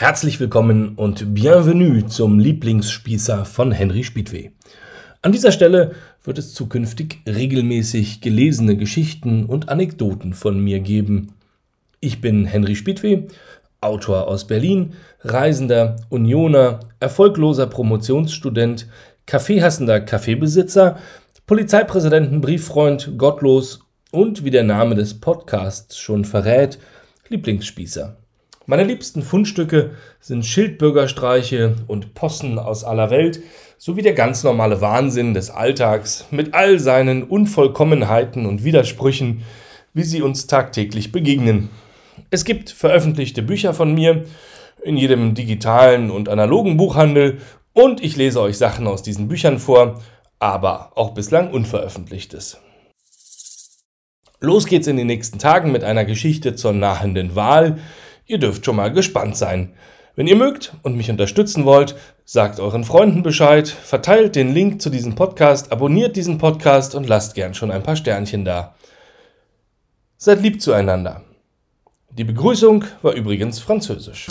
Herzlich willkommen und bienvenue zum Lieblingsspießer von Henry Spiedweh. An dieser Stelle wird es zukünftig regelmäßig gelesene Geschichten und Anekdoten von mir geben. Ich bin Henry Spiedweh, Autor aus Berlin, Reisender, Unioner, erfolgloser Promotionsstudent, kaffeehassender Kaffeebesitzer, Polizeipräsidenten-Brieffreund, gottlos und, wie der Name des Podcasts schon verrät, Lieblingsspießer. Meine liebsten Fundstücke sind Schildbürgerstreiche und Possen aus aller Welt sowie der ganz normale Wahnsinn des Alltags mit all seinen Unvollkommenheiten und Widersprüchen, wie sie uns tagtäglich begegnen. Es gibt veröffentlichte Bücher von mir in jedem digitalen und analogen Buchhandel und ich lese euch Sachen aus diesen Büchern vor, aber auch bislang unveröffentlichtes. Los geht's in den nächsten Tagen mit einer Geschichte zur nahenden Wahl, Ihr dürft schon mal gespannt sein. Wenn ihr mögt und mich unterstützen wollt, sagt euren Freunden Bescheid, verteilt den Link zu diesem Podcast, abonniert diesen Podcast und lasst gern schon ein paar Sternchen da. Seid lieb zueinander. Die Begrüßung war übrigens französisch.